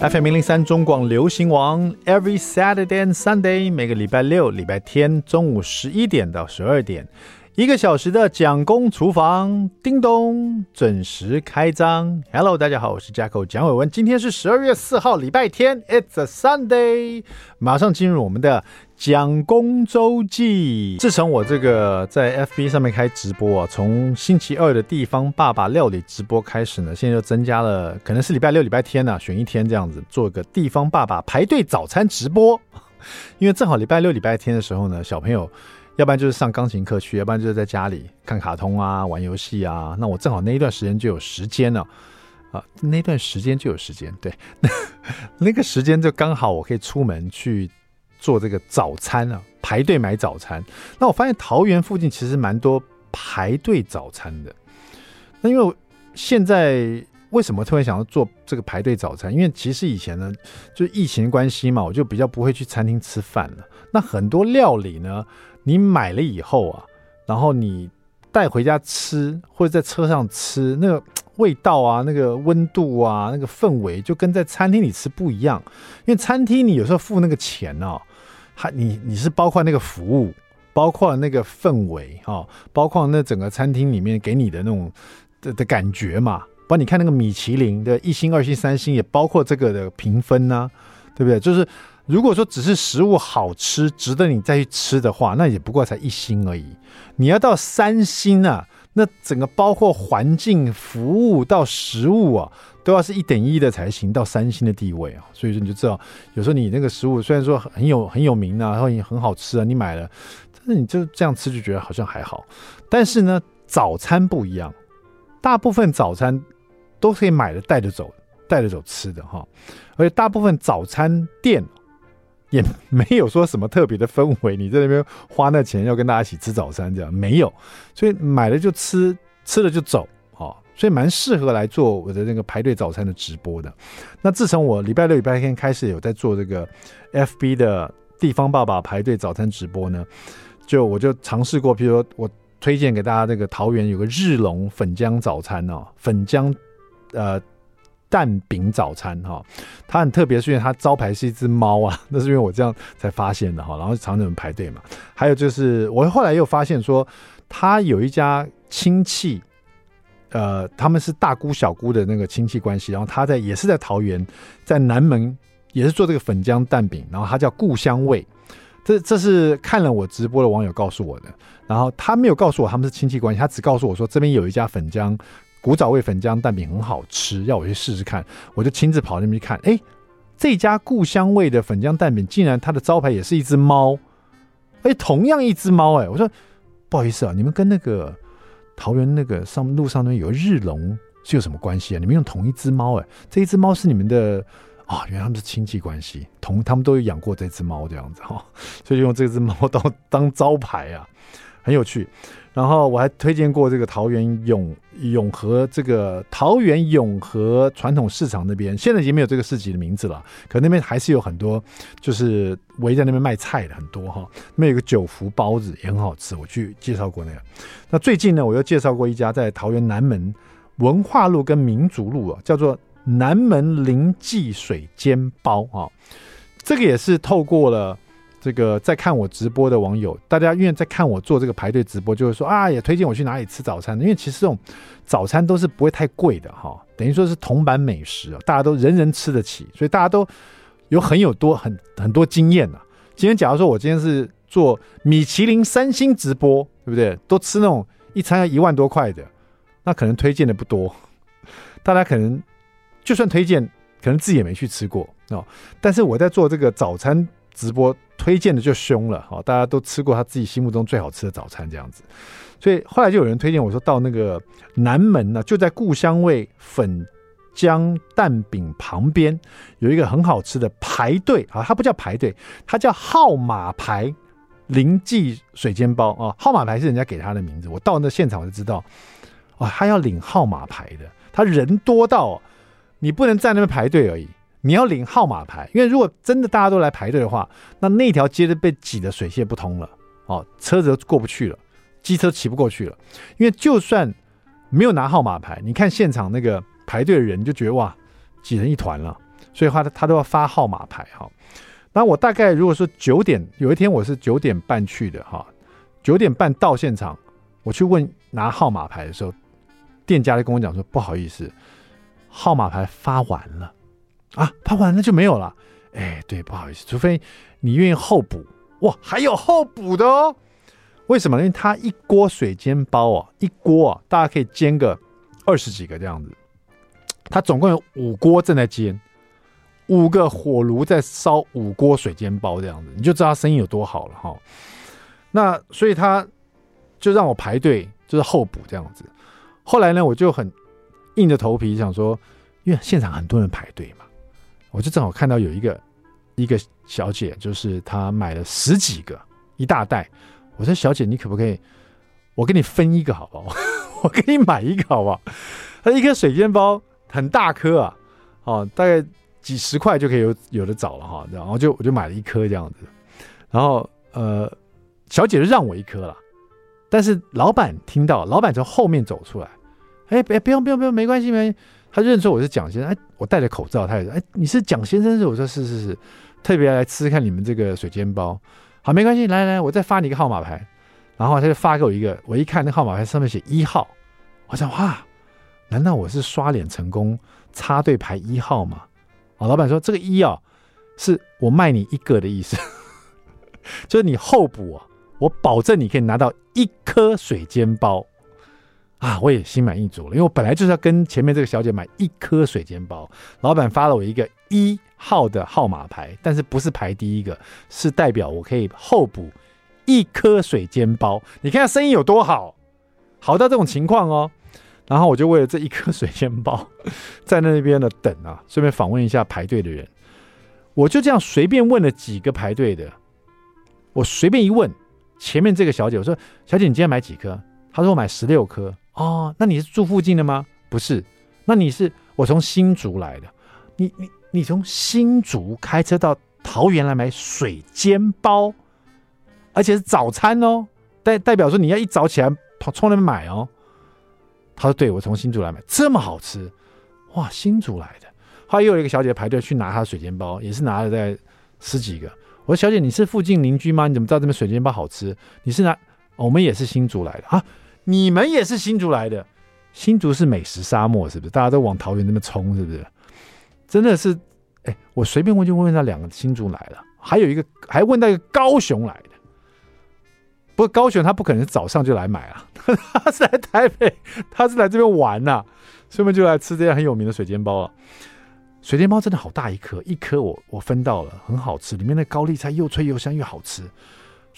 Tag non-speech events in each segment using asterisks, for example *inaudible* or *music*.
FM 零零三中广流行王，Every Saturday and Sunday，每个礼拜六、礼拜天中午十一点到十二点，一个小时的蒋公厨房，叮咚，准时开张。Hello，大家好，我是 Jacko 蒋伟文，今天是十二月四号，礼拜天，It's a Sunday，马上进入我们的。蒋公周记。自从我这个在 FB 上面开直播啊，从星期二的地方爸爸料理直播开始呢，现在就增加了，可能是礼拜六、礼拜天呢、啊，选一天这样子做个地方爸爸排队早餐直播。*laughs* 因为正好礼拜六、礼拜天的时候呢，小朋友要不然就是上钢琴课去，要不然就是在家里看卡通啊、玩游戏啊。那我正好那一段时间就有时间了啊，那段时间就有时间，对，*laughs* 那个时间就刚好我可以出门去。做这个早餐啊，排队买早餐。那我发现桃园附近其实蛮多排队早餐的。那因为现在为什么特别想要做这个排队早餐？因为其实以前呢，就疫情关系嘛，我就比较不会去餐厅吃饭了。那很多料理呢，你买了以后啊，然后你带回家吃，或者在车上吃，那个味道啊，那个温度啊，那个氛围就跟在餐厅里吃不一样。因为餐厅你有时候付那个钱哦。还你你是包括那个服务，包括那个氛围哈，包括那整个餐厅里面给你的那种的的感觉嘛。包括你看那个米其林的一星、二星、三星，也包括这个的评分呢，对不对？就是如果说只是食物好吃，值得你再去吃的话，那也不过才一星而已。你要到三星啊，那整个包括环境、服务到食物啊。都要是一等一的才行，到三星的地位啊，所以说你就知道，有时候你那个食物虽然说很有很有名啊，然后也很好吃啊，你买了，但是你就这样吃就觉得好像还好。但是呢，早餐不一样，大部分早餐都可以买了带着走，带着走吃的哈，而且大部分早餐店也没有说什么特别的氛围，你在那边花那钱要跟大家一起吃早餐这样没有，所以买了就吃，吃了就走。所以蛮适合来做我的那个排队早餐的直播的。那自从我礼拜六、礼拜天开始有在做这个 FB 的地方爸爸排队早餐直播呢，就我就尝试过，比如说我推荐给大家这个桃园有个日龙粉浆早餐哦，粉浆呃蛋饼早餐哈，它很特别，是因为它招牌是一只猫啊，*laughs* 那是因为我这样才发现的哈，然后常常有人排队嘛。还有就是我后来又发现说，他有一家亲戚。呃，他们是大姑小姑的那个亲戚关系，然后他在也是在桃园，在南门也是做这个粉浆蛋饼，然后他叫故乡味，这这是看了我直播的网友告诉我的，然后他没有告诉我他们是亲戚关系，他只告诉我说这边有一家粉浆古早味粉浆蛋饼很好吃，要我去试试看，我就亲自跑那边去看，哎，这家故乡味的粉浆蛋饼竟然它的招牌也是一只猫，哎，同样一只猫，哎，我说不好意思啊，你们跟那个。桃园那个上路上那有日龙是有什么关系啊？你们用同一只猫哎，这一只猫是你们的啊？原来他们是亲戚关系，同他们都有养过这只猫这样子哈，所以用这只猫当当招牌啊，很有趣。然后我还推荐过这个桃园永永和这个桃园永和传统市场那边，现在已经没有这个市集的名字了，可那边还是有很多，就是围在那边卖菜的很多哈。那边有个九福包子也很好吃，我去介绍过那个。那最近呢，我又介绍过一家在桃园南门文化路跟民族路啊，叫做南门林记水煎包啊，这个也是透过了。这个在看我直播的网友，大家因为在看我做这个排队直播，就会说啊，也推荐我去哪里吃早餐。因为其实这种早餐都是不会太贵的哈，等于说是铜板美食啊，大家都人人吃得起，所以大家都有很有多很很多经验啊。今天假如说我今天是做米其林三星直播，对不对？都吃那种一餐要一万多块的，那可能推荐的不多。大家可能就算推荐，可能自己也没去吃过哦。但是我在做这个早餐直播。推荐的就凶了，好，大家都吃过他自己心目中最好吃的早餐这样子，所以后来就有人推荐我说到那个南门呢，就在故乡味粉浆蛋饼旁边有一个很好吃的排队啊，它不叫排队，它叫号码牌林记水煎包啊，号码牌是人家给他的名字，我到那现场我就知道，啊，他要领号码牌的，他人多到你不能在那边排队而已。你要领号码牌，因为如果真的大家都来排队的话，那那条街都被挤得水泄不通了，哦，车子都过不去了，机车骑不过去了。因为就算没有拿号码牌，你看现场那个排队的人就觉得哇，挤成一团了。所以他他都要发号码牌哈。那我大概如果说九点，有一天我是九点半去的哈，九点半到现场，我去问拿号码牌的时候，店家就跟我讲说不好意思，号码牌发完了啊，拍完了就没有了。哎，对，不好意思，除非你愿意候补。哇，还有候补的哦。为什么？因为它一锅水煎包啊，一锅啊，大家可以煎个二十几个这样子。它总共有五锅正在煎，五个火炉在烧五锅水煎包这样子，你就知道它生意有多好了哈。那所以他就让我排队，就是候补这样子。后来呢，我就很硬着头皮想说，因为现场很多人排队嘛，我就正好看到有一个一个小姐，就是她买了十几个一大袋。我说：“小姐，你可不可以？我给你分一个好不好？*laughs* 我给你买一个好不好？她一颗水煎包很大颗啊，哦，大概几十块就可以有有的找了哈。然后就我就买了一颗这样子。然后呃，小姐就让我一颗了。但是老板听到，老板从后面走出来，哎，别不用不用不用，没关系没关系。他认出我是蒋先生，哎，我戴着口罩，他也说，哎，你是蒋先生是？我说是是是，特别来吃吃看你们这个水煎包。”好，没关系，来来来，我再发你一个号码牌，然后他就发给我一个，我一看那号码牌上面写一号，我想哇，难道我是刷脸成功插队排一号吗？啊，老板说这个一啊，是我卖你一个的意思，*laughs* 就是你候补啊，我保证你可以拿到一颗水煎包啊，我也心满意足了，因为我本来就是要跟前面这个小姐买一颗水煎包，老板发了我一个一。号的号码牌，但是不是排第一个，是代表我可以候补一颗水煎包。你看生意有多好，好到这种情况哦。然后我就为了这一颗水煎包，在那边的等啊，顺便访问一下排队的人。我就这样随便问了几个排队的，我随便一问，前面这个小姐，我说：“小姐，你今天买几颗？”她说：“我买十六颗。”哦，那你是住附近的吗？不是，那你是我从新竹来的。你你。你从新竹开车到桃园来买水煎包，而且是早餐哦，代代表说你要一早起来跑冲那边买哦。他说：“对，我从新竹来买，这么好吃，哇，新竹来的。”后来又有一个小姐排队去拿她的水煎包，也是拿了在十几个。我说：“小姐，你是附近邻居吗？你怎么知道这边水煎包好吃？你是拿……我们也是新竹来的啊，你们也是新竹来的？新竹是美食沙漠，是不是？大家都往桃园那边冲，是不是？”真的是，哎，我随便问就问到两个新竹来了，还有一个还问到一个高雄来的。不过高雄他不可能早上就来买啊，*laughs* 他是来台北，他是来这边玩呐、啊，顺便就来吃这样很有名的水煎包啊。水煎包真的好大一颗，一颗我我分到了，很好吃，里面的高丽菜又脆又香又好吃。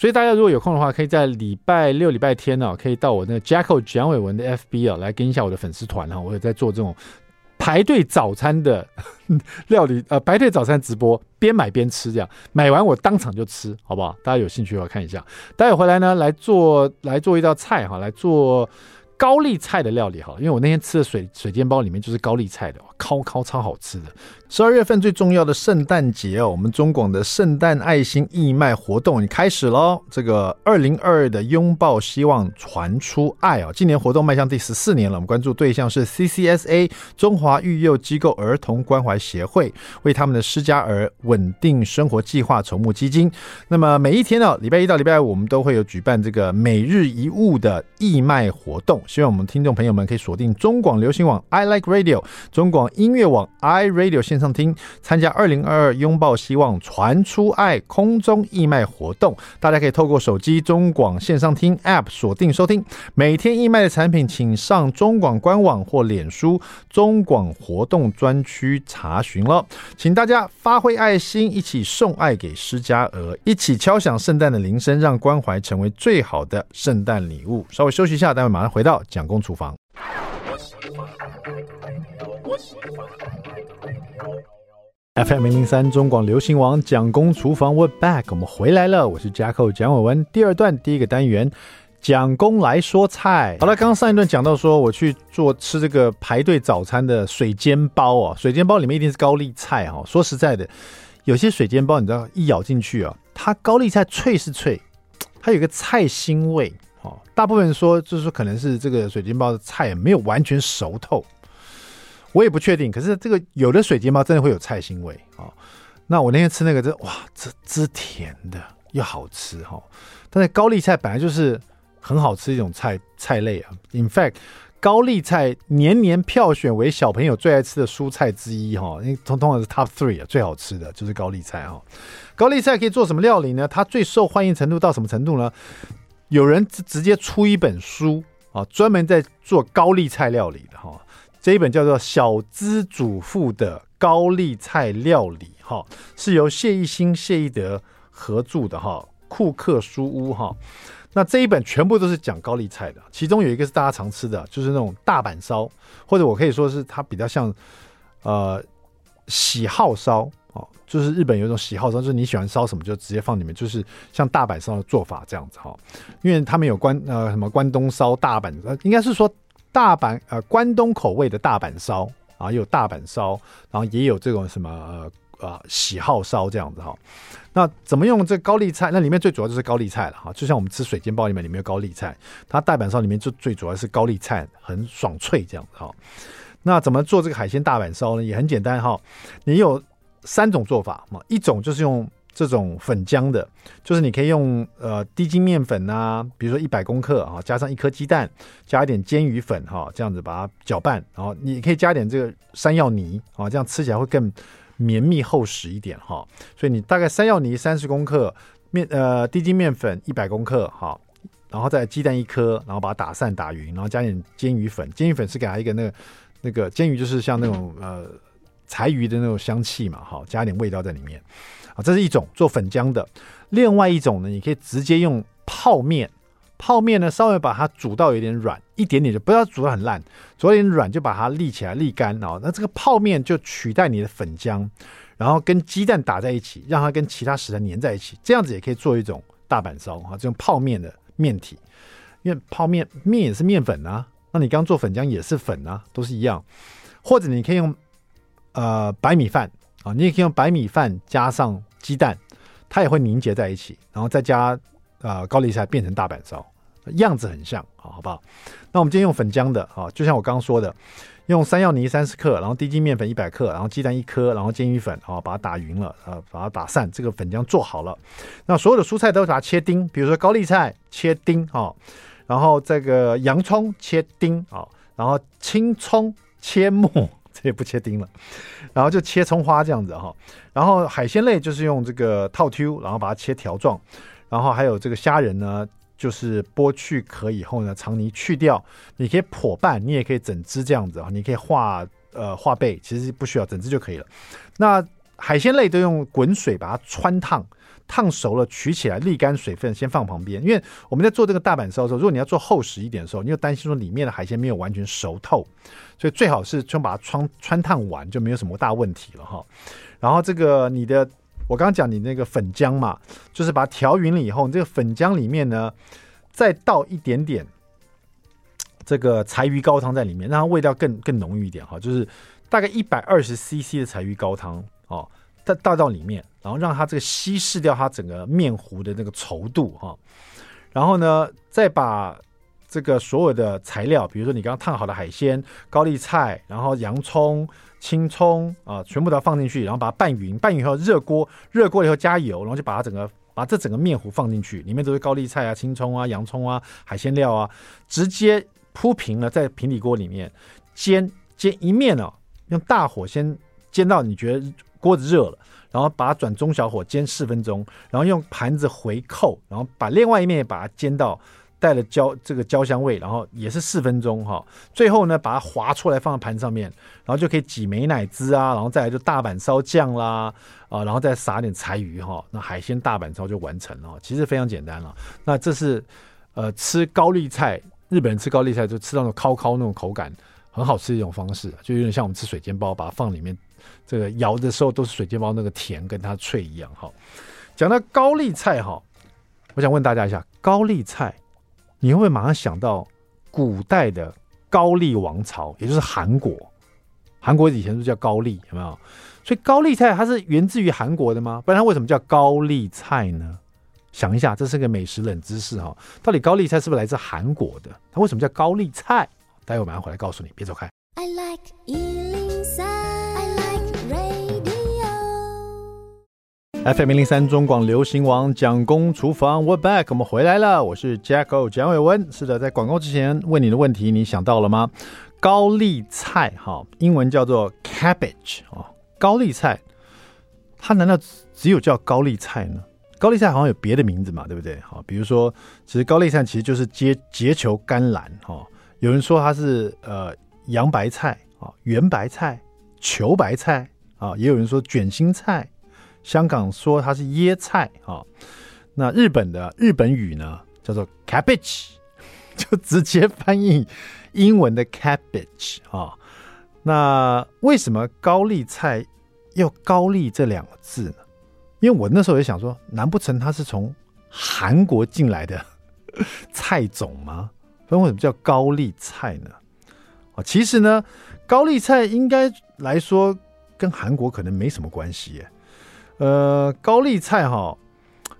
所以大家如果有空的话，可以在礼拜六、礼拜天呢、可以到我那个 Jacko 蒋伟文的 FB 啊来跟一下我的粉丝团哈，我有在做这种。排队早餐的 *laughs* 料理，呃，排队早餐直播，边买边吃，这样买完我当场就吃，好不好？大家有兴趣的话看一下。待会回来呢，来做来做一道菜哈，来做。高丽菜的料理哈，因为我那天吃的水水煎包里面就是高丽菜的，烤烤超好吃的。十二月份最重要的圣诞节哦，我们中广的圣诞爱心义卖活动已开始喽。这个二零二二的拥抱希望传出爱啊，今年活动迈向第十四年了。我们关注对象是 CCSA 中华育幼机构儿童关怀协会，为他们的失家儿稳定生活计划筹募基金。那么每一天呢，礼拜一到礼拜五我们都会有举办这个每日一物的义卖活动。希望我们听众朋友们可以锁定中广流行网 I Like Radio、中广音乐网 I Radio 现上听，参加二零二二拥抱希望传出爱空中义卖活动。大家可以透过手机中广线上听 App 锁定收听。每天义卖的产品，请上中广官网或脸书中广活动专区查询了。请大家发挥爱心，一起送爱给施家儿，一起敲响圣诞的铃声，让关怀成为最好的圣诞礼物。稍微休息一下，待会马上回到。蒋公厨房，FM 零零三中广流行网蒋公厨房，We're back，我们回来了，我是 Jacko 蒋伟文。第二段第一个单元，蒋公来说菜。好了，刚刚上一段讲到说，我去做吃这个排队早餐的水煎包哦，水煎包里面一定是高丽菜哈。说实在的，有些水煎包你知道一咬进去啊，它高丽菜脆是脆，它有个菜腥味。大部分人说，就是说可能是这个水煎包的菜没有完全熟透。我也不确定。可是这个有的水煎包真的会有菜腥味啊、那我那天吃那个，这哇，这这甜的又好吃哈、但是高丽菜本来就是很好吃一种菜菜类啊。In fact，高丽菜年年票选为小朋友最爱吃的蔬菜之一哈。因为通通常是 Top Three 啊，最好吃的就是高丽菜哈。高丽菜可以做什么料理呢？它最受欢迎程度到什么程度呢？有人直直接出一本书啊，专门在做高丽菜料理的哈。这一本叫做《小资主妇的高丽菜料理》哈，是由谢一新、谢一德合著的哈，库克书屋哈。那这一本全部都是讲高丽菜的，其中有一个是大家常吃的，就是那种大阪烧，或者我可以说是它比较像呃喜好烧哦，就是日本有一种喜好烧，就是你喜欢烧什么就直接放里面，就是像大阪烧的做法这样子哈。因为他们有关呃什么关东烧、大阪，应该是说。大阪呃，关东口味的大阪烧啊，有大阪烧，然后也有这种什么呃喜好烧这样子哈。那怎么用这高丽菜？那里面最主要就是高丽菜了哈。就像我们吃水煎包里面里面有高丽菜，它大阪烧里面就最主要是高丽菜，很爽脆这样子哈。那怎么做这个海鲜大阪烧呢？也很简单哈。你有三种做法嘛，一种就是用。这种粉浆的，就是你可以用呃低筋面粉啊，比如说一百公克啊，加上一颗鸡蛋，加一点煎鱼粉哈，这样子把它搅拌，然后你可以加点这个山药泥啊，这样吃起来会更绵密厚实一点哈。所以你大概山药泥三十公克，面呃低筋面粉一百公克哈，然后再鸡蛋一颗，然后把它打散打匀，然后加点煎鱼粉，煎鱼粉是给它一个那个那个煎鱼就是像那种呃柴鱼的那种香气嘛哈，加点味道在里面。啊，这是一种做粉浆的，另外一种呢，你可以直接用泡面，泡面呢稍微把它煮到有点软，一点点就不要煮得很烂，煮到有点软就把它沥起来沥干哦。那这个泡面就取代你的粉浆，然后跟鸡蛋打在一起，让它跟其他食材粘在一起，这样子也可以做一种大阪烧啊，这种泡面的面体，因为泡面面也是面粉啊，那你刚做粉浆也是粉啊，都是一样，或者你可以用呃白米饭。啊，你也可以用白米饭加上鸡蛋，它也会凝结在一起，然后再加呃高丽菜变成大阪烧，样子很像，好，好不好？那我们今天用粉浆的啊，就像我刚刚说的，用山药泥三十克，然后低筋面粉一百克，然后鸡蛋一颗，然后鰹鱼粉啊，把它打匀了，啊，把它打散，这个粉浆做好了。那所有的蔬菜都把它切丁，比如说高丽菜切丁啊，然后这个洋葱切丁啊，然后青葱切末。*laughs* 这也不切丁了，然后就切葱花这样子哈，然后海鲜类就是用这个套 Q，然后把它切条状，然后还有这个虾仁呢，就是剥去壳以后呢，肠泥去掉，你可以破半，你也可以整只这样子啊，你可以化呃化背，其实不需要整只就可以了。那海鲜类都用滚水把它汆烫。烫熟了，取起来沥干水分，先放旁边。因为我们在做这个大阪烧的时候，如果你要做厚实一点的时候，你又担心说里面的海鲜没有完全熟透，所以最好是先把它穿穿烫完，就没有什么大问题了哈。然后这个你的，我刚刚讲你那个粉浆嘛，就是把它调匀了以后，你这个粉浆里面呢，再倒一点点这个柴鱼高汤在里面，让它味道更更浓郁一点哈。就是大概一百二十 CC 的柴鱼高汤哦。再倒到里面，然后让它这个稀释掉它整个面糊的那个稠度哈，然后呢，再把这个所有的材料，比如说你刚刚烫好的海鲜、高丽菜，然后洋葱、青葱啊，全部都要放进去，然后把它拌匀，拌匀以后热锅，热锅以后加油，然后就把它整个把这整个面糊放进去，里面都是高丽菜啊、青葱啊、洋葱啊、海鲜料啊，直接铺平了，在平底锅里面煎煎一面哦，用大火先煎到你觉得。锅子热了，然后把它转中小火煎四分钟，然后用盘子回扣，然后把另外一面也把它煎到带了焦这个焦香味，然后也是四分钟哈。最后呢，把它划出来放在盘上面，然后就可以挤美乃滋啊，然后再来就大阪烧酱啦啊，然后再撒点柴鱼哈，那海鲜大阪烧就完成了。其实非常简单了。那这是呃吃高丽菜，日本人吃高丽菜就吃到那种烤烤那种口感很好吃的一种方式，就有点像我们吃水煎包，把它放里面。这个摇的时候都是水煎包那个甜跟它脆一样哈。讲到高丽菜哈，我想问大家一下，高丽菜你会不会马上想到古代的高丽王朝，也就是韩国？韩国以前都叫高丽，有没有？所以高丽菜它是源自于韩国的吗？不然它为什么叫高丽菜呢？想一下，这是个美食冷知识哈。到底高丽菜是不是来自韩国的？它为什么叫高丽菜？待会我马上回来告诉你，别走开。I like FM 零零三中广流行王蒋公厨房，We're back，我们回来了。我是 Jacko 蒋伟文。是的，在广告之前问你的问题，你想到了吗？高丽菜哈，英文叫做 cabbage 啊，高丽菜，它难道只有叫高丽菜呢？高丽菜好像有别的名字嘛，对不对？好，比如说，其实高丽菜其实就是结结球甘蓝哈。有人说它是呃洋白菜啊、圆白菜、球白菜啊，也有人说卷心菜。香港说它是椰菜啊，那日本的日本语呢叫做 cabbage，*laughs* 就直接翻译英文的 cabbage 啊。那为什么高丽菜要高丽这两个字呢？因为我那时候也想说，难不成它是从韩国进来的 *laughs* 菜种吗？那为什么叫高丽菜呢？啊，其实呢，高丽菜应该来说跟韩国可能没什么关系耶。呃，高丽菜哈，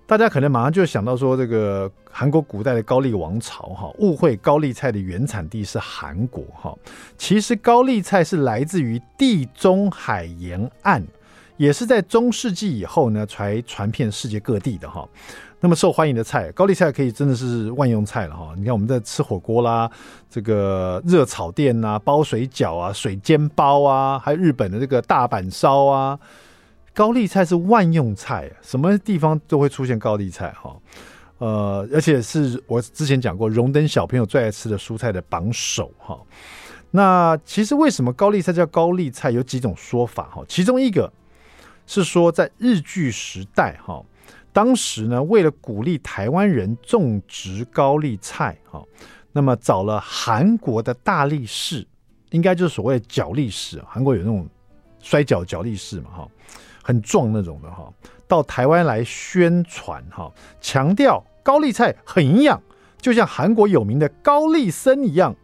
大家可能马上就想到说，这个韩国古代的高丽王朝哈，误会高丽菜的原产地是韩国哈。其实高丽菜是来自于地中海沿岸，也是在中世纪以后呢，才传遍世界各地的哈。那么受欢迎的菜，高丽菜可以真的是万用菜了哈。你看我们在吃火锅啦，这个热炒店啊，包水饺啊，水煎包啊，还有日本的这个大阪烧啊。高丽菜是万用菜，什么地方都会出现高丽菜哈，呃，而且是我之前讲过，荣登小朋友最爱吃的蔬菜的榜首哈。那其实为什么高丽菜叫高丽菜？有几种说法哈。其中一个是说，在日据时代哈，当时呢，为了鼓励台湾人种植高丽菜哈，那么找了韩国的大力士，应该就是所谓的角力士，韩国有那种摔角角力士嘛哈。很壮那种的哈，到台湾来宣传哈，强调高丽菜很营养，就像韩国有名的高丽参一样。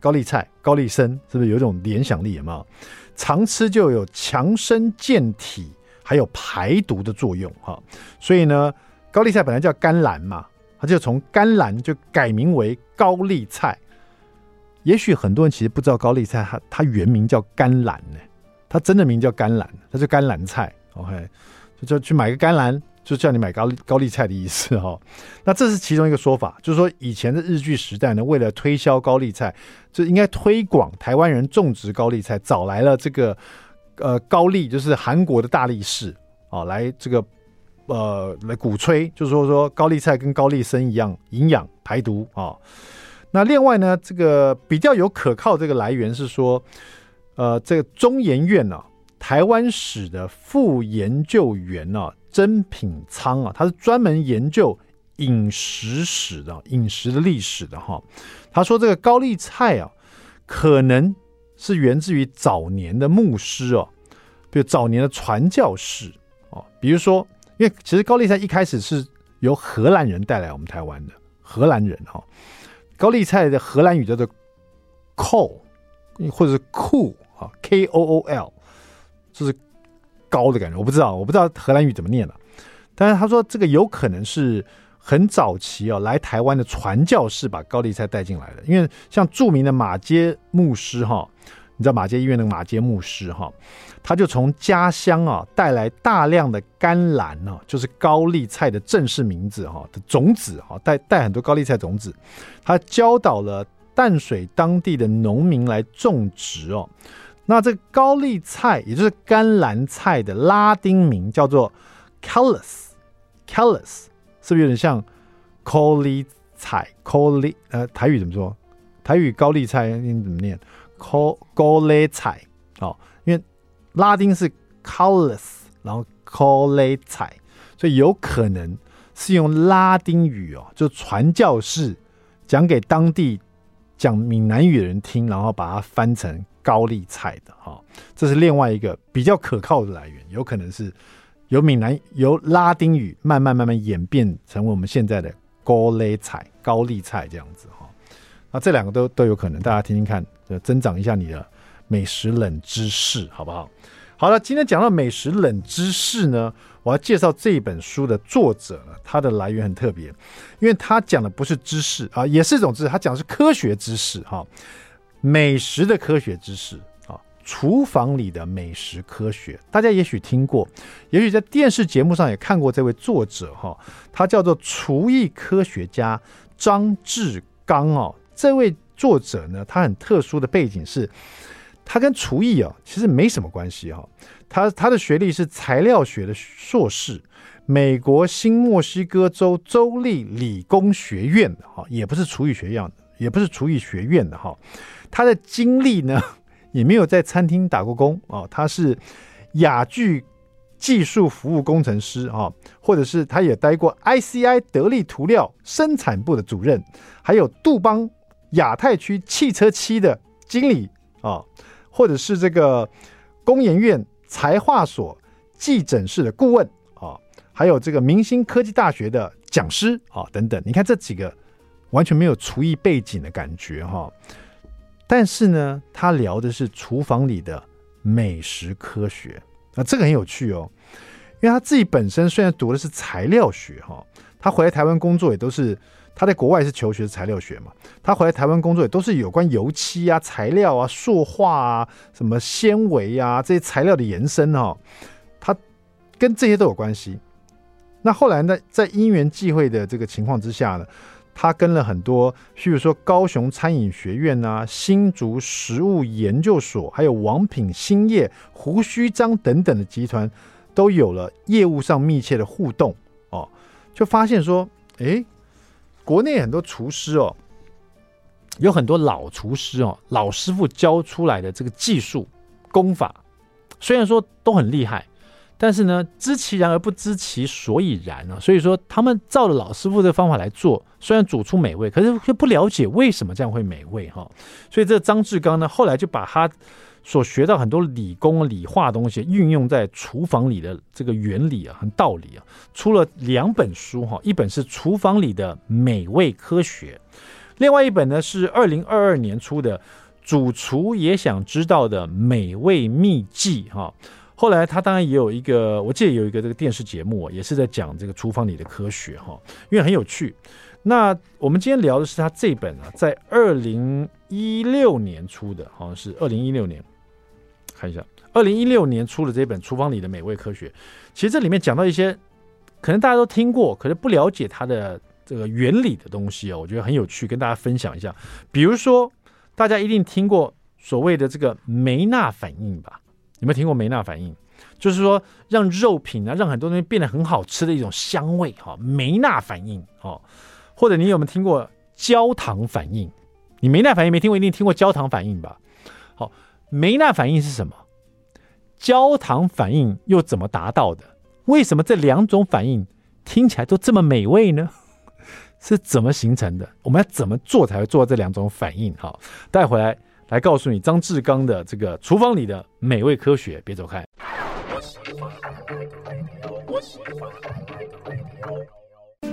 高丽菜、高丽参是不是有一种联想力？有没有？常吃就有强身健体，还有排毒的作用哈。所以呢，高丽菜本来叫甘蓝嘛，它就从甘蓝就改名为高丽菜。也许很多人其实不知道高丽菜它它原名叫甘蓝呢，它真的名叫甘蓝，它是甘蓝菜。OK，就就去买个甘蓝，就叫你买高高丽菜的意思哈。那这是其中一个说法，就是说以前的日据时代呢，为了推销高丽菜，就应该推广台湾人种植高丽菜，找来了这个呃高丽，就是韩国的大力士啊，来这个呃来鼓吹，就是说说高丽菜跟高丽参一样营养排毒啊。那另外呢，这个比较有可靠这个来源是说，呃，这个中研院呢、啊。台湾史的副研究员呢、啊，曾品仓啊，他是专门研究饮食史的、饮食的历史的哈。他说这个高丽菜啊，可能是源自于早年的牧师哦、啊，比如早年的传教士哦，比如说，因为其实高丽菜一开始是由荷兰人带来我们台湾的，荷兰人哈。高丽菜的荷兰语叫做 “col” 或者是 “cool” 啊，K O O L。就是高的感觉，我不知道，我不知道荷兰语怎么念了。但是他说这个有可能是很早期哦，来台湾的传教士把高丽菜带进来的。因为像著名的马街牧师哈，你知道马街医院那个马街牧师哈，他就从家乡啊带来大量的甘蓝呢，就是高丽菜的正式名字哈的种子哈，带带很多高丽菜种子，他教导了淡水当地的农民来种植哦。那这个高丽菜，也就是甘蓝菜的拉丁名叫做 Callus，Callus 是不是有点像高丽菜？高丽呃，台语怎么说？台语高丽菜你怎么念？高高丽菜哦，因为拉丁是 Callus，然后高丽菜，所以有可能是用拉丁语哦，就传教士讲给当地讲闽南语的人听，然后把它翻成。高丽菜的哈，这是另外一个比较可靠的来源，有可能是由闽南由拉丁语慢慢慢慢演变成为我们现在的高丽菜、高丽菜这样子哈。那这两个都都有可能，大家听听看，增长一下你的美食冷知识，好不好？好了，今天讲到美食冷知识呢，我要介绍这本书的作者，他的来源很特别，因为他讲的不是知识啊，也是一种知识，他讲的是科学知识哈。美食的科学知识啊，厨房里的美食科学，大家也许听过，也许在电视节目上也看过这位作者哈，他叫做厨艺科学家张志刚哦。这位作者呢，他很特殊的背景是，他跟厨艺啊其实没什么关系哈。他他的学历是材料学的硕士，美国新墨西哥州州立理工学院的哈，也不是厨艺学院的，也不是厨艺学院的哈。他的经历呢，*laughs* 也没有在餐厅打过工哦，他是雅聚技术服务工程师啊，或者是他也待过 ICI 得利涂料生产部的主任，还有杜邦亚太区汽车漆的经理啊，或者是这个工研院材化所技诊室的顾问啊，还有这个明星科技大学的讲师啊等等。你看这几个完全没有厨艺背景的感觉哈。但是呢，他聊的是厨房里的美食科学啊，这个很有趣哦。因为他自己本身虽然读的是材料学哈，他回来台湾工作也都是他在国外是求学材料学嘛，他回来台湾工作也都是有关油漆啊、材料啊、塑化啊、什么纤维啊这些材料的延伸哈，他跟这些都有关系。那后来呢，在因缘际会的这个情况之下呢。他跟了很多，譬如说高雄餐饮学院啊、新竹食物研究所，还有王品兴业、胡须张等等的集团，都有了业务上密切的互动哦，就发现说，诶，国内很多厨师哦，有很多老厨师哦，老师傅教出来的这个技术功法，虽然说都很厉害。但是呢，知其然而不知其所以然啊，所以说他们照着老师傅的方法来做，虽然煮出美味，可是却不了解为什么这样会美味哈。所以这张志刚呢，后来就把他所学到很多理工理化东西运用在厨房里的这个原理啊和道理啊，出了两本书哈，一本是《厨房里的美味科学》，另外一本呢是二零二二年出的《主厨也想知道的美味秘技》哈。后来他当然也有一个，我记得有一个这个电视节目，也是在讲这个厨房里的科学哈，因为很有趣。那我们今天聊的是他这本啊，在二零一六年出的，好像是二零一六年，看一下，二零一六年出的这本《厨房里的美味科学》。其实这里面讲到一些可能大家都听过，可是不了解它的这个原理的东西啊，我觉得很有趣，跟大家分享一下。比如说，大家一定听过所谓的这个梅纳反应吧？有没有听过梅纳反应？就是说，让肉品啊，让很多东西变得很好吃的一种香味哈。梅纳反应哦，或者你有没有听过焦糖反应？你梅纳反应没听过，一定听过焦糖反应吧？好，梅纳反应是什么？焦糖反应又怎么达到的？为什么这两种反应听起来都这么美味呢？是怎么形成的？我们要怎么做才会做到这两种反应？哈，带回来。来告诉你张志刚的这个厨房里的美味科学，别走开。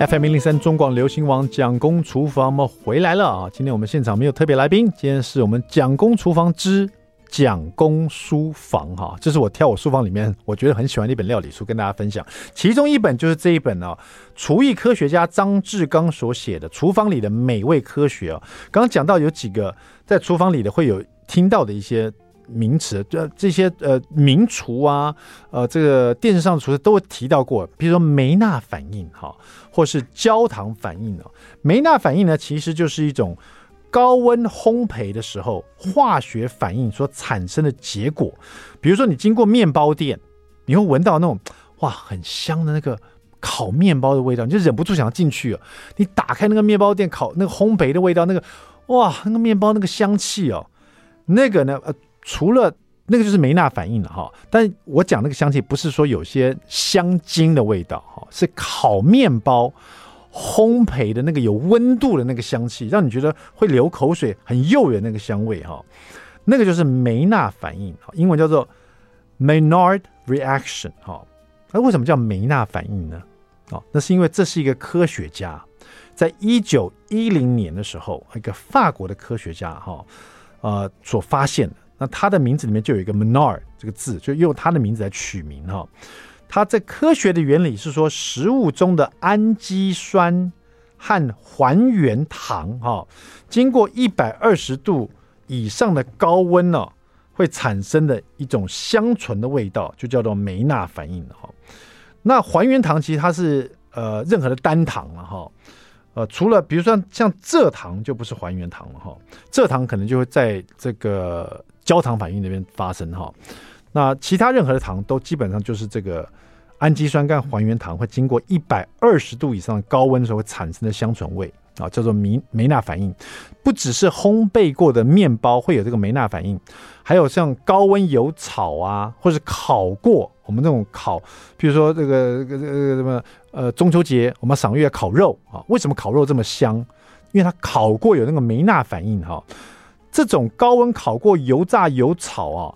FM 零零三中广流行网蒋公厨房，么回来了啊！今天我们现场没有特别来宾，今天是我们蒋公厨房之。蒋公书房哈，这是我挑我书房里面我觉得很喜欢的一本料理书，跟大家分享。其中一本就是这一本呢，厨艺科学家张志刚所写的《厨房里的美味科学》啊。刚刚讲到有几个在厨房里的会有听到的一些名词，这这些呃名厨啊，呃这个电视上的厨师都会提到过，比如说梅纳反应哈，或是焦糖反应啊。梅纳反应呢，其实就是一种。高温烘焙的时候，化学反应所产生的结果，比如说你经过面包店，你会闻到那种哇很香的那个烤面包的味道，你就忍不住想要进去。你打开那个面包店烤那个烘焙的味道，那个哇那个面包那个香气哦，那个呢呃除了那个就是梅纳反应了哈，但我讲那个香气不是说有些香精的味道哈，是烤面包。烘焙的那个有温度的那个香气，让你觉得会流口水、很诱人那个香味哈，那个就是梅纳反应，英文叫做 Maynard reaction 哈。那为什么叫梅纳反应呢？哦，那是因为这是一个科学家在一九一零年的时候，一个法国的科学家哈，呃所发现的。那他的名字里面就有一个 Maynard 这个字，就用他的名字来取名哈。它这科学的原理是说，食物中的氨基酸和还原糖，哈，经过一百二十度以上的高温呢，会产生的一种香醇的味道，就叫做梅纳反应哈。那还原糖其实它是呃任何的单糖了哈，呃除了比如说像蔗糖就不是还原糖了哈，蔗糖可能就会在这个焦糖反应那边发生哈。那其他任何的糖都基本上就是这个氨基酸跟还原糖会经过一百二十度以上的高温的时候会产生的香醇味。啊，叫做梅梅纳反应，不只是烘焙过的面包会有这个梅纳反应，还有像高温油炒啊，或是烤过我们这种烤，比如说这个这个这个什么呃中秋节我们赏月烤肉啊，为什么烤肉这么香？因为它烤过有那个梅纳反应哈，这种高温烤过油炸油炒啊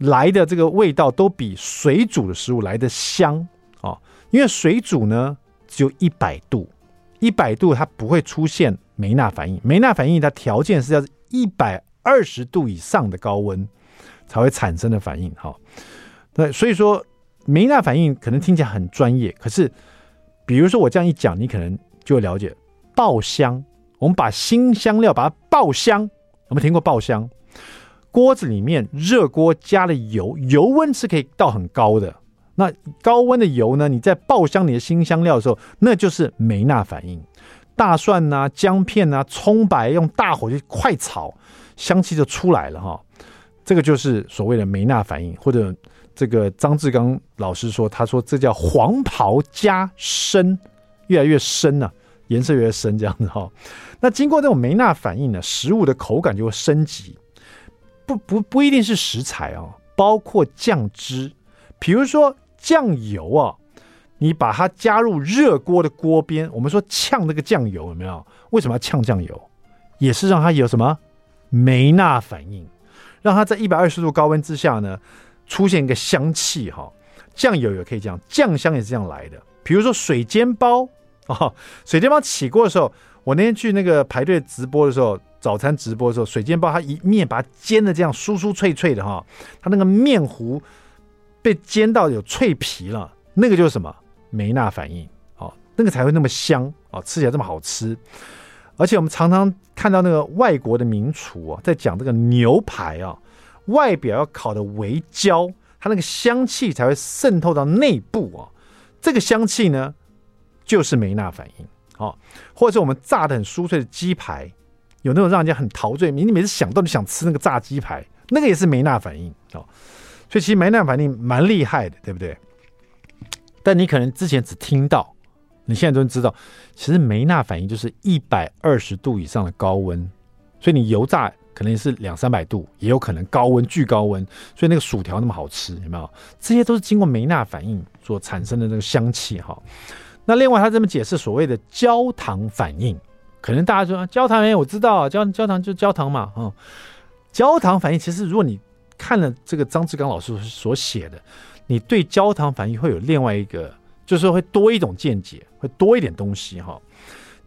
来的这个味道都比水煮的食物来的香啊，因为水煮呢只有一百度。一百度它不会出现梅纳反应，梅纳反应它条件是要一百二十度以上的高温才会产生的反应。哈，对，所以说梅纳反应可能听起来很专业，可是比如说我这样一讲，你可能就会了解爆香。我们把新香料把它爆香，我们听过爆香？锅子里面热锅加了油，油温是可以到很高的。那高温的油呢？你在爆香你的新香料的时候，那就是梅纳反应。大蒜呐、啊、姜片啊、葱白用大火去快炒，香气就出来了哈。这个就是所谓的梅纳反应，或者这个张志刚老师说，他说这叫黄袍加深，越来越深了、啊，颜色越深这样子哈。那经过这种梅纳反应呢，食物的口感就会升级。不不不一定是食材啊，包括酱汁，比如说。酱油啊，你把它加入热锅的锅边，我们说呛那个酱油有没有？为什么要呛酱油？也是让它有什么梅纳反应，让它在一百二十度高温之下呢，出现一个香气哈。酱油也可以这样，酱香也是这样来的。比如说水煎包啊，水煎包起锅的时候，我那天去那个排队直播的时候，早餐直播的时候，水煎包它一面把它煎的这样酥酥脆脆的哈，它那个面糊。被煎到有脆皮了，那个就是什么梅纳反应，哦，那个才会那么香哦，吃起来这么好吃。而且我们常常看到那个外国的名厨啊，在讲这个牛排啊，外表要烤的微焦，它那个香气才会渗透到内部啊。这个香气呢，就是梅纳反应，哦，或者是我们炸的很酥脆的鸡排，有那种让人家很陶醉，你你每次想到你想吃那个炸鸡排，那个也是梅纳反应，哦。所以其实梅纳反应蛮厉害的，对不对？但你可能之前只听到，你现在都知道，其实梅纳反应就是一百二十度以上的高温。所以你油炸可能是两三百度，也有可能高温巨高温，所以那个薯条那么好吃，有没有？这些都是经过梅纳反应所产生的那个香气哈。那另外他这么解释所谓的焦糖反应，可能大家说焦糖反应我知道，焦焦糖就焦糖嘛，嗯，焦糖反应其实如果你看了这个张志刚老师所写的，你对焦糖反应会有另外一个，就是说会多一种见解，会多一点东西哈。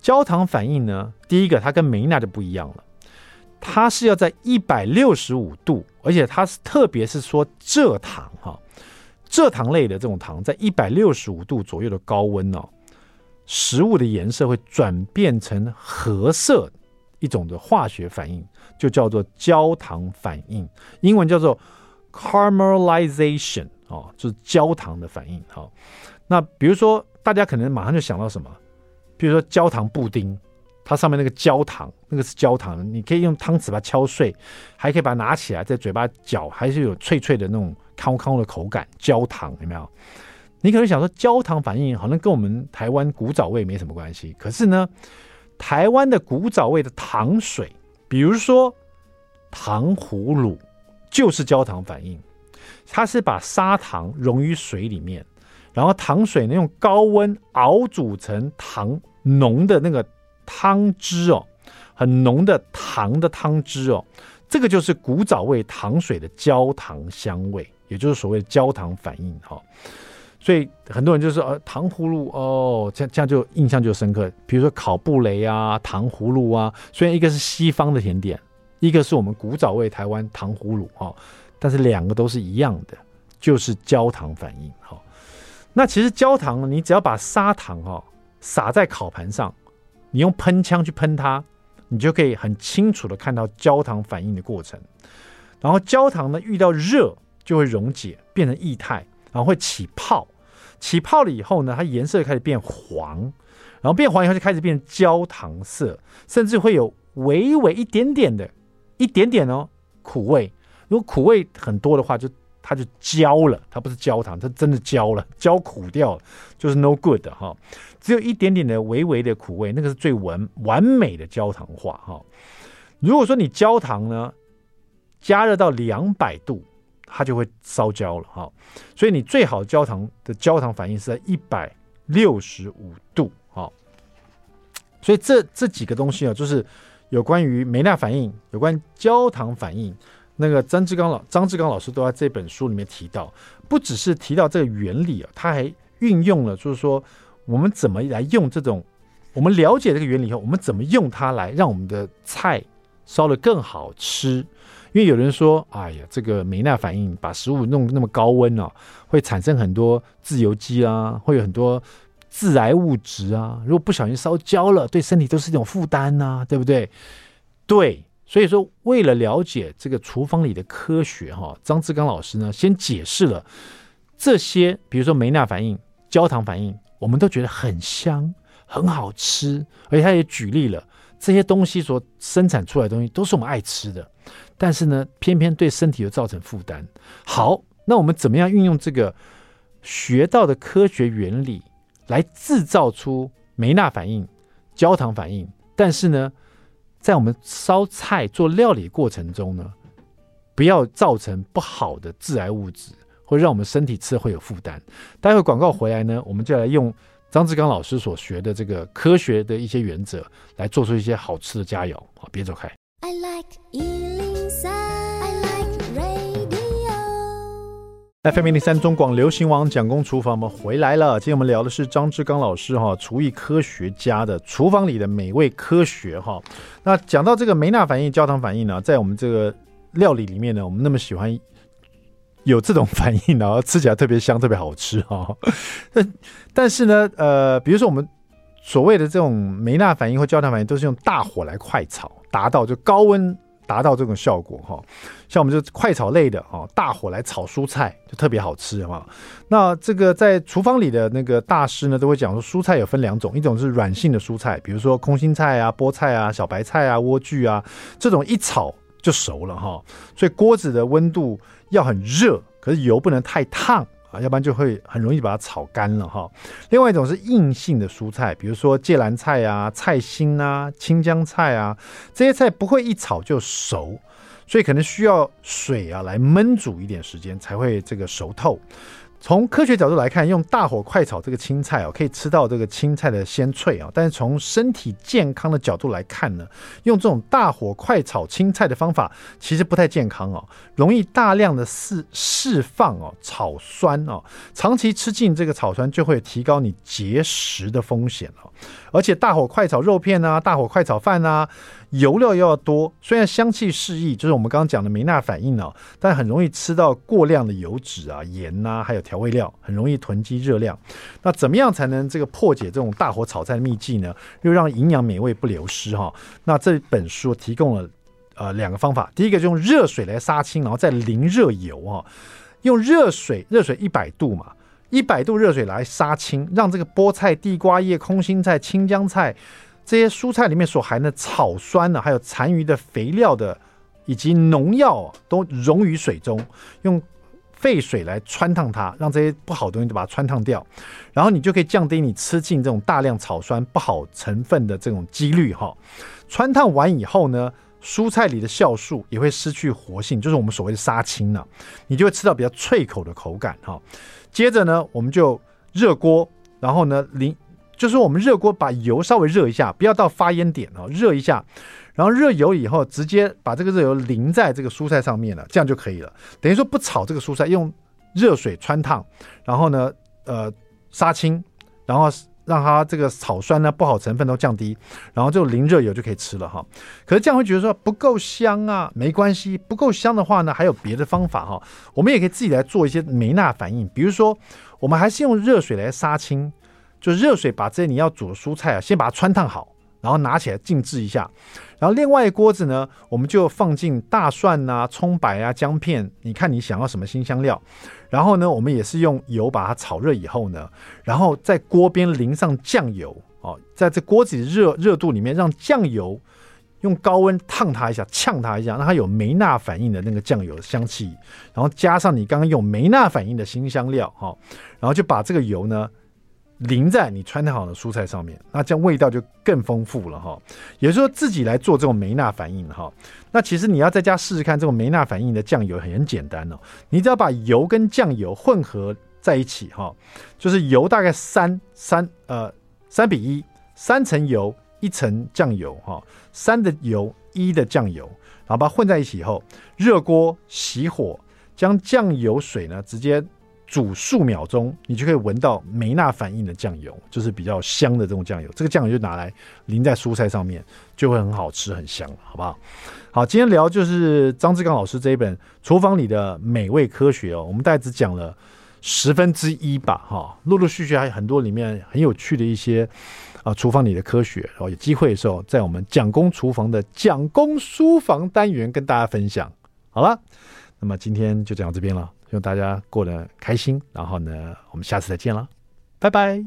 焦糖反应呢，第一个它跟梅纳就不一样了，它是要在一百六十五度，而且它是特别是说蔗糖哈，蔗糖类的这种糖在一百六十五度左右的高温哦，食物的颜色会转变成褐色。一种的化学反应就叫做焦糖反应，英文叫做 caramelization 哦，就是焦糖的反应。好，那比如说大家可能马上就想到什么？比如说焦糖布丁，它上面那个焦糖，那个是焦糖，你可以用汤匙把它敲碎，还可以把它拿起来在嘴巴嚼，还是有脆脆的那种康康的口感。焦糖有没有？你可能想说焦糖反应好像跟我们台湾古早味没什么关系，可是呢？台湾的古早味的糖水，比如说糖葫芦，就是焦糖反应。它是把砂糖溶于水里面，然后糖水呢用高温熬煮成糖浓的那个汤汁哦，很浓的糖的汤汁哦，这个就是古早味糖水的焦糖香味，也就是所谓的焦糖反应哈。所以很多人就说，呃，糖葫芦哦，这样这样就印象就深刻。比如说烤布雷啊，糖葫芦啊，虽然一个是西方的甜点，一个是我们古早味台湾糖葫芦哈，但是两个都是一样的，就是焦糖反应哈。那其实焦糖，你只要把砂糖哈撒在烤盘上，你用喷枪去喷它，你就可以很清楚的看到焦糖反应的过程。然后焦糖呢遇到热就会溶解变成液态，然后会起泡，起泡了以后呢，它颜色开始变黄，然后变黄以后就开始变焦糖色，甚至会有微微一点点的，一点点哦苦味。如果苦味很多的话，就它就焦了，它不是焦糖，它真的焦了，焦苦掉了，就是 no good 的哈。只有一点点的微微的苦味，那个是最完完美的焦糖化哈。如果说你焦糖呢加热到两百度，它就会烧焦了哈。所以你最好焦糖的焦糖反应是在一百六十五度哈。所以这这几个东西啊，就是有关于梅纳反应，有关焦糖反应。那个张志刚老张志刚老师都在这本书里面提到，不只是提到这个原理啊，他还运用了，就是说我们怎么来用这种，我们了解这个原理以后，我们怎么用它来让我们的菜烧得更好吃？因为有人说，哎呀，这个梅纳反应把食物弄那么高温哦，会产生很多自由基啊，会有很多致癌物质啊，如果不小心烧焦了，对身体都是一种负担呐，对不对？对。所以说，为了了解这个厨房里的科学，哈，张志刚老师呢，先解释了这些，比如说梅纳反应、焦糖反应，我们都觉得很香、很好吃，而且他也举例了这些东西所生产出来的东西都是我们爱吃的，但是呢，偏偏对身体又造成负担。好，那我们怎么样运用这个学到的科学原理来制造出梅纳反应、焦糖反应？但是呢，在我们烧菜做料理过程中呢，不要造成不好的致癌物质，会让我们身体吃会有负担。待会广告回来呢，我们就来用张志刚老师所学的这个科学的一些原则，来做出一些好吃的佳肴。好，别走开。I like FM 零零三中广流行网蒋公厨房，我们回来了。今天我们聊的是张志刚老师哈，厨艺科学家的厨房里的美味科学哈。那讲到这个梅纳反应、焦糖反应呢，在我们这个料理里面呢，我们那么喜欢有这种反应，然后吃起来特别香、特别好吃哈。*laughs* 但但是呢，呃，比如说我们所谓的这种梅纳反应或焦糖反应，都是用大火来快炒，达到就高温。达到这种效果哈，像我们就快炒类的哈，大火来炒蔬菜就特别好吃哈。那这个在厨房里的那个大师呢，都会讲说，蔬菜有分两种，一种是软性的蔬菜，比如说空心菜啊、菠菜啊、小白菜啊、莴苣啊，这种一炒就熟了哈。所以锅子的温度要很热，可是油不能太烫。啊，要不然就会很容易把它炒干了哈。另外一种是硬性的蔬菜，比如说芥蓝菜啊、菜心啊、青江菜啊，这些菜不会一炒就熟，所以可能需要水啊来焖煮一点时间才会这个熟透。从科学角度来看，用大火快炒这个青菜哦，可以吃到这个青菜的鲜脆啊。但是从身体健康的角度来看呢，用这种大火快炒青菜的方法其实不太健康哦，容易大量的释释放哦草酸哦，长期吃进这个草酸就会提高你结石的风险哦。而且大火快炒肉片啊，大火快炒饭啊。油料又要多，虽然香气适宜，就是我们刚刚讲的梅纳反应哦，但很容易吃到过量的油脂啊、盐呐、啊，还有调味料，很容易囤积热量。那怎么样才能这个破解这种大火炒菜的秘技呢？又让营养美味不流失哈？那这本书提供了呃两个方法，第一个就用热水来杀青，然后再淋热油哈，用热水，热水一百度嘛，一百度热水来杀青，让这个菠菜、地瓜叶、空心菜、青江菜。这些蔬菜里面所含的草酸呢，还有残余的肥料的，以及农药都溶于水中，用沸水来穿烫它，让这些不好的东西都把它穿烫掉，然后你就可以降低你吃进这种大量草酸不好成分的这种几率哈。穿烫完以后呢，蔬菜里的酵素也会失去活性，就是我们所谓的杀青了，你就会吃到比较脆口的口感哈。接着呢，我们就热锅，然后呢淋。就是我们热锅把油稍微热一下，不要到发烟点哦，热一下，然后热油以后直接把这个热油淋在这个蔬菜上面了，这样就可以了。等于说不炒这个蔬菜，用热水汆烫，然后呢，呃，杀青，然后让它这个草酸呢不好成分都降低，然后就淋热油就可以吃了哈。可是这样会觉得说不够香啊，没关系，不够香的话呢，还有别的方法哈。我们也可以自己来做一些梅纳反应，比如说我们还是用热水来杀青。就热水把这些你要煮的蔬菜啊，先把它汆烫好，然后拿起来静置一下。然后另外一锅子呢，我们就放进大蒜啊、葱白啊、姜片，你看你想要什么辛香料。然后呢，我们也是用油把它炒热以后呢，然后在锅边淋上酱油哦，在这锅子的热热度里面，让酱油用高温烫它一下，呛它一下，让它有梅纳反应的那个酱油香气，然后加上你刚刚用梅纳反应的辛香料哈，然后就把这个油呢。淋在你汆烫好的蔬菜上面，那这样味道就更丰富了哈。也就是说，自己来做这种梅纳反应哈。那其实你要在家试试看这种梅纳反应的酱油，很简单哦。你只要把油跟酱油混合在一起哈，就是油大概三三呃三比一，三层油一层酱油哈，三的油一的酱油，然后把它混在一起以后，热锅熄火，将酱油水呢直接。煮数秒钟，你就可以闻到梅纳反应的酱油，就是比较香的这种酱油。这个酱油就拿来淋在蔬菜上面，就会很好吃，很香，好不好？好，今天聊就是张志刚老师这一本《厨房里的美味科学》哦，我们大概只讲了十分之一吧，哈，陆陆续续还有很多里面很有趣的一些啊，厨房里的科学。然后有机会的时候，在我们蒋公厨房的蒋公书房单元跟大家分享。好了，那么今天就讲到这边了。希望大家过得开心，然后呢，我们下次再见了，拜拜。